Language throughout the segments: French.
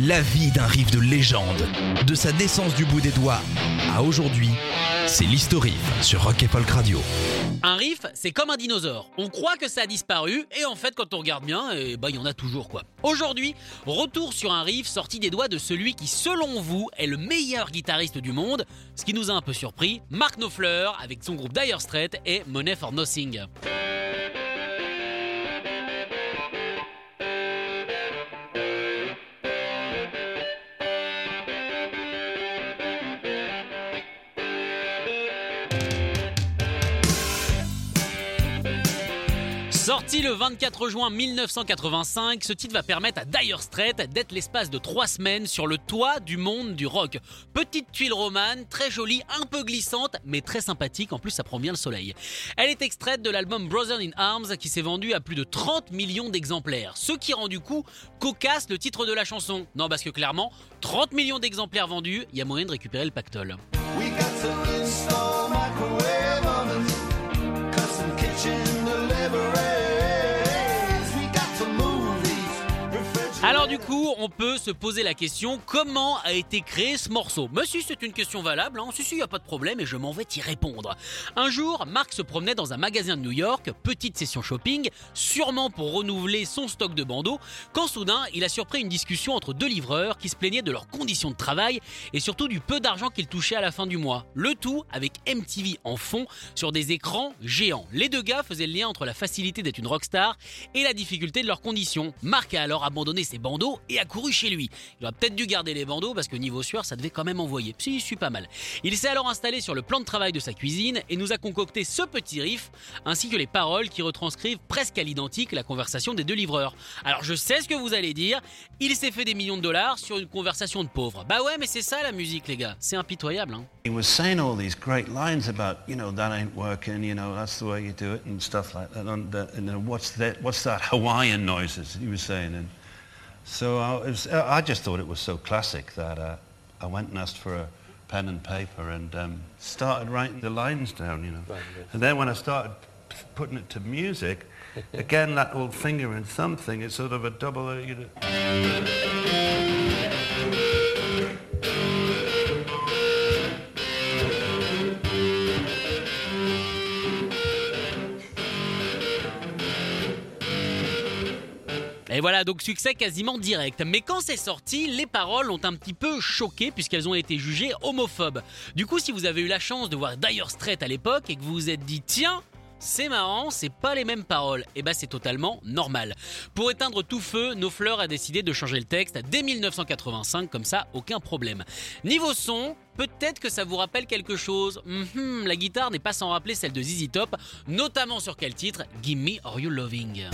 La vie d'un riff de légende, de sa naissance du bout des doigts à aujourd'hui, c'est l'historique sur Rock et Folk Radio. Un riff, c'est comme un dinosaure. On croit que ça a disparu, et en fait, quand on regarde bien, eh ben, il y en a toujours quoi. Aujourd'hui, retour sur un riff sorti des doigts de celui qui, selon vous, est le meilleur guitariste du monde. Ce qui nous a un peu surpris, Mark Knopfler, avec son groupe Dire Straits et Money for Nothing. Sorti le 24 juin 1985, ce titre va permettre à Dire Straits d'être l'espace de trois semaines sur le toit du monde du rock. Petite tuile romane, très jolie, un peu glissante, mais très sympathique, en plus ça prend bien le soleil. Elle est extraite de l'album Brothers in Arms qui s'est vendu à plus de 30 millions d'exemplaires, ce qui rend du coup cocasse le titre de la chanson. Non parce que clairement, 30 millions d'exemplaires vendus, il y a moyen de récupérer le pactole. Alors du coup, on peut se poser la question comment a été créé ce morceau? Mais si c'est une question valable, hein, si si, y a pas de problème et je m'en vais t'y répondre. Un jour, Mark se promenait dans un magasin de New York, petite session shopping, sûrement pour renouveler son stock de bandeaux, quand soudain, il a surpris une discussion entre deux livreurs qui se plaignaient de leurs conditions de travail et surtout du peu d'argent qu'ils touchaient à la fin du mois. Le tout avec MTV en fond sur des écrans géants. Les deux gars faisaient le lien entre la facilité d'être une rockstar et la difficulté de leurs conditions. Mark a alors abandonné ses bandeaux et a couru chez lui. Il aurait peut-être dû garder les bandeaux parce que niveau sueur, ça devait quand même envoyer. Si, je suis pas mal. Il s'est alors installé sur le plan de travail de sa cuisine et nous a concocté ce petit riff ainsi que les paroles qui retranscrivent presque à l'identique la conversation des deux livreurs. Alors je sais ce que vous allez dire, il s'est fait des millions de dollars sur une conversation de pauvres. Bah ouais, mais c'est ça la musique, les gars. C'est impitoyable, hein. He was saying all these great lines about, you know, that ain't working, you know, that's the way you do it, and stuff like that. And, uh? What's that Hawaiian noises? He was saying, and so I, was, I just thought it was so classic that uh, I went and asked for a pen and paper and um, started writing the lines down, you know. And then when I started putting it to music, again that old finger and thumb thing, it's sort of a double. uh, You know, Et voilà, donc succès quasiment direct. Mais quand c'est sorti, les paroles ont un petit peu choqué puisqu'elles ont été jugées homophobes. Du coup, si vous avez eu la chance de voir Dire Straits à l'époque et que vous vous êtes dit tiens, c'est marrant, c'est pas les mêmes paroles. Et bah c'est totalement normal. Pour éteindre tout feu, Knopfler a décidé de changer le texte dès 1985, comme ça, aucun problème. Niveau son, peut-être que ça vous rappelle quelque chose. Mhm, la guitare n'est pas sans rappeler celle de ZZ Top, notamment sur quel titre? Gimme Are You Loving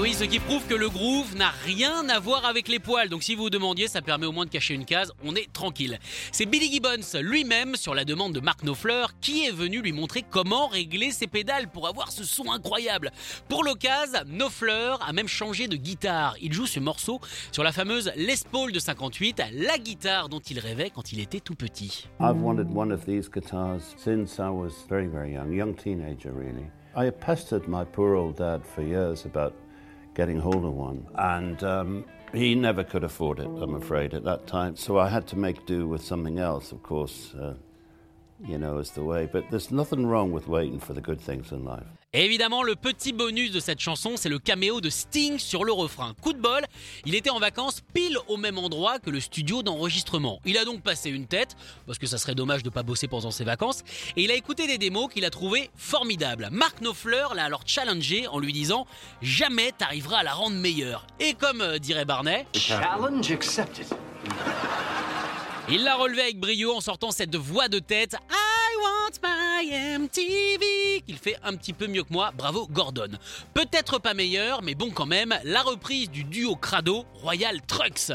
oui, ce qui prouve que le groove n'a rien à voir avec les poils. Donc si vous vous demandiez, ça permet au moins de cacher une case, on est tranquille. C'est Billy Gibbons lui-même, sur la demande de Mark Knopfler, qui est venu lui montrer comment régler ses pédales pour avoir ce son incroyable. Pour l'occasion, Knopfler a même changé de guitare. Il joue ce morceau sur la fameuse Les Paul de 58, la guitare dont il rêvait quand il était tout petit. Teenager getting hold of one, and um, he never could afford it, I'm afraid, at that time. So I had to make do with something else, of course, uh, you know, as the way. But there's nothing wrong with waiting for the good things in life. Et évidemment, le petit bonus de cette chanson, c'est le caméo de Sting sur le refrain. Coup de bol, il était en vacances pile au même endroit que le studio d'enregistrement. Il a donc passé une tête, parce que ça serait dommage de pas bosser pendant ses vacances, et il a écouté des démos qu'il a trouvées formidables. Mark Knopfler l'a alors challengé en lui disant Jamais t'arriveras à la rendre meilleure. Et comme euh, dirait Barney, Challenge accepted. il l'a relevé avec brio en sortant cette voix de tête I want my MTV fait un petit peu mieux que moi, bravo Gordon. Peut-être pas meilleur, mais bon quand même, la reprise du duo Crado Royal Trucks.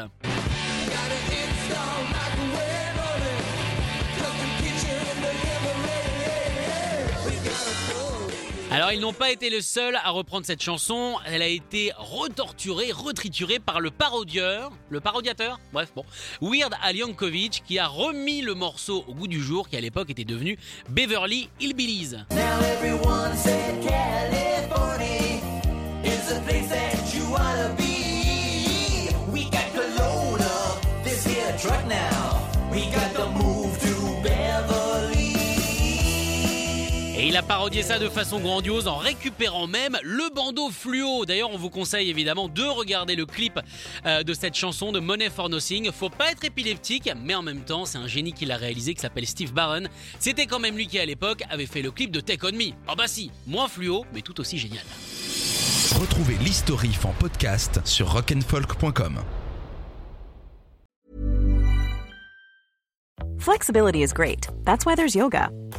Alors ils n'ont pas été les seuls à reprendre cette chanson, elle a été retorturée, retriturée par le parodieur, le parodiateur, bref bon, Weird Al Yankovic qui a remis le morceau au goût du jour qui à l'époque était devenu Beverly Hillbillies. Now il a parodié ça de façon grandiose en récupérant même le bandeau fluo. D'ailleurs, on vous conseille évidemment de regarder le clip euh, de cette chanson de Money for Nothing. Faut pas être épileptique, mais en même temps, c'est un génie qui l'a réalisé qui s'appelle Steve Barron. C'était quand même lui qui à l'époque avait fait le clip de Take On Me. Ah bah si, moins fluo, mais tout aussi génial. Retrouvez l'historif en podcast sur rock'n'folk.com. Flexibility is great. That's why there's yoga.